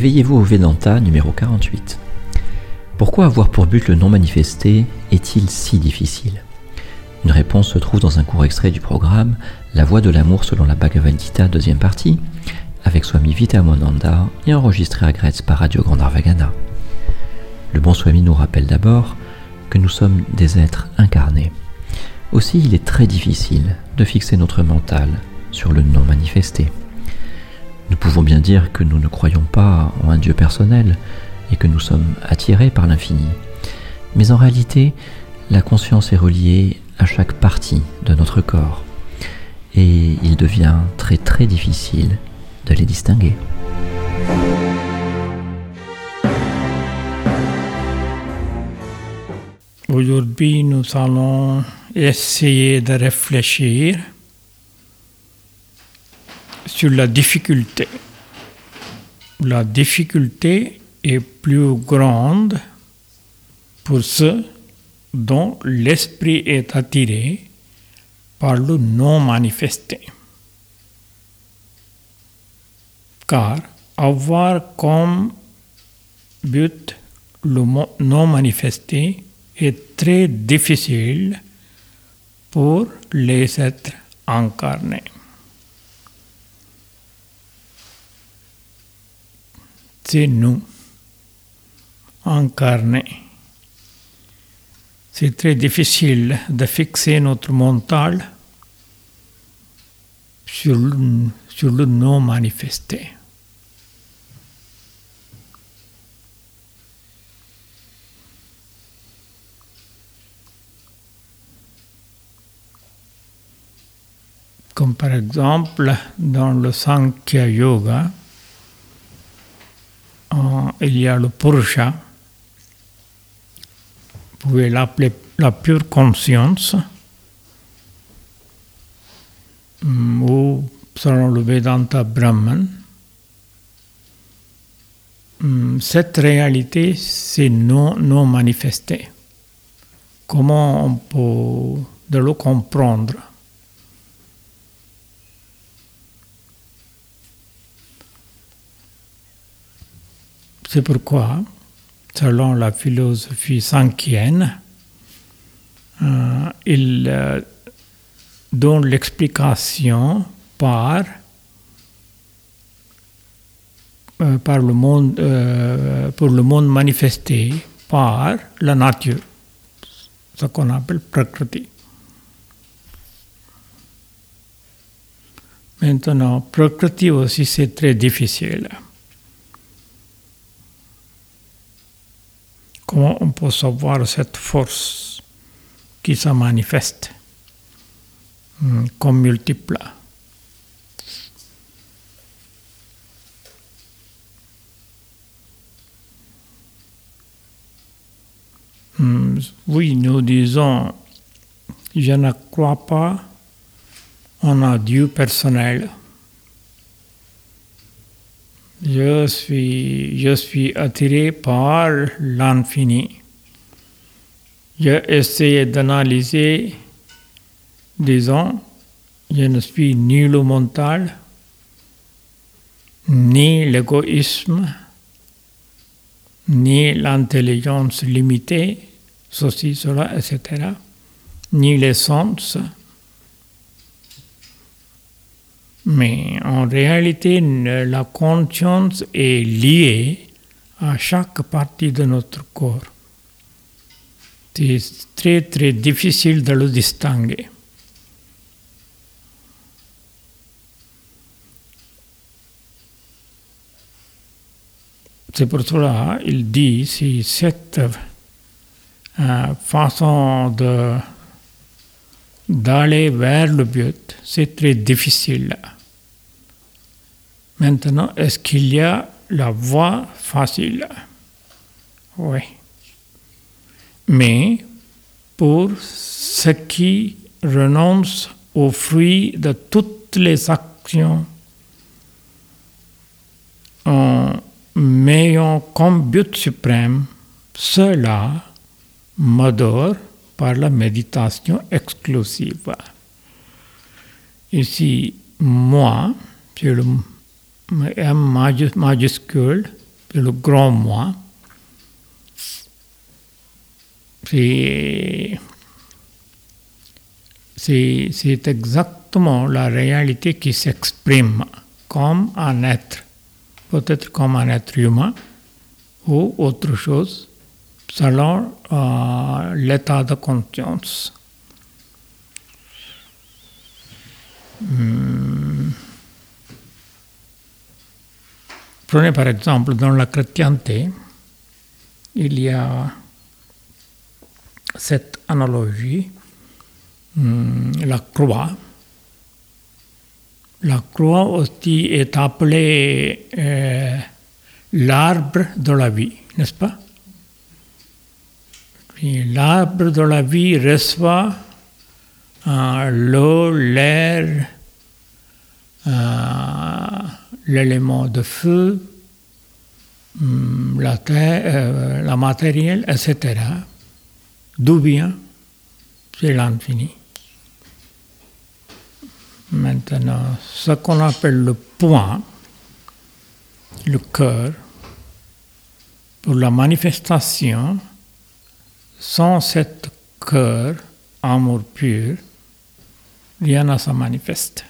Éveillez-vous au Vedanta numéro 48. Pourquoi avoir pour but le non manifesté est-il si difficile? Une réponse se trouve dans un court extrait du programme La voie de l'amour selon la Bhagavad Gita, deuxième partie, avec Swami Vitamonanda et enregistré à Gretz par Radio Gandharvagana. Le bon Swami nous rappelle d'abord que nous sommes des êtres incarnés. Aussi, il est très difficile de fixer notre mental sur le non manifesté. Nous pouvons bien dire que nous ne croyons pas en un Dieu personnel et que nous sommes attirés par l'infini. Mais en réalité, la conscience est reliée à chaque partie de notre corps et il devient très très difficile de les distinguer. Aujourd'hui, nous allons essayer de réfléchir sur la difficulté. La difficulté est plus grande pour ceux dont l'esprit est attiré par le non manifesté. Car avoir comme but le non manifesté est très difficile pour les êtres incarnés. C'est nous, incarnés. C'est très difficile de fixer notre mental sur le, non manifesté. Comme par exemple dans le Sankhya Yoga, il y a le Purusha, vous pouvez l'appeler la pure conscience, mm, ou selon le Vedanta Brahman. Mm, cette réalité, c'est non, non manifesté. Comment on peut de le comprendre? C'est pourquoi, selon la philosophie sankhienne, euh, il euh, donne l'explication par, euh, par le monde, pour le monde manifesté par la nature, ce qu'on appelle prakriti. Maintenant, prakriti aussi c'est très difficile. Comment on peut savoir cette force qui se manifeste? Hmm, comme multiple hmm, Oui, nous disons, je ne crois pas en un Dieu personnel. Je suis, je suis attiré par l'infini. J'ai essayé d'analyser, disons, je ne suis ni le mental, ni l'égoïsme, ni l'intelligence limitée, ceci, cela, etc., ni les sens. Mais en réalité, la conscience est liée à chaque partie de notre corps. C'est très très difficile de le distinguer. C'est pour cela il dit si cette euh, façon de d'aller vers le but, c'est très difficile. Maintenant, est-ce qu'il y a la voie facile? Oui. Mais pour ceux qui renoncent aux fruits de toutes les actions en ayant comme but suprême cela m'adore par la méditation exclusive. Ici, moi, c'est le M majuscule, le grand moi. C'est c'est exactement la réalité qui s'exprime comme un être, peut-être comme un être humain ou autre chose, selon euh, l'état de conscience. Hmm. Prenez par exemple dans la chrétienté, il y a cette analogie Hmm, la croix. La croix aussi est appelée euh, l'arbre de la vie, n'est-ce pas? L'arbre de la vie reçoit euh, l'eau, l'air, euh, l'élément de feu, hmm, la terre, la matériel, etc. D'où vient? C'est l'infini. Maintenant, ce qu'on appelle le point, le cœur, pour la manifestation, sans cet cœur, amour pur, rien ne se manifeste.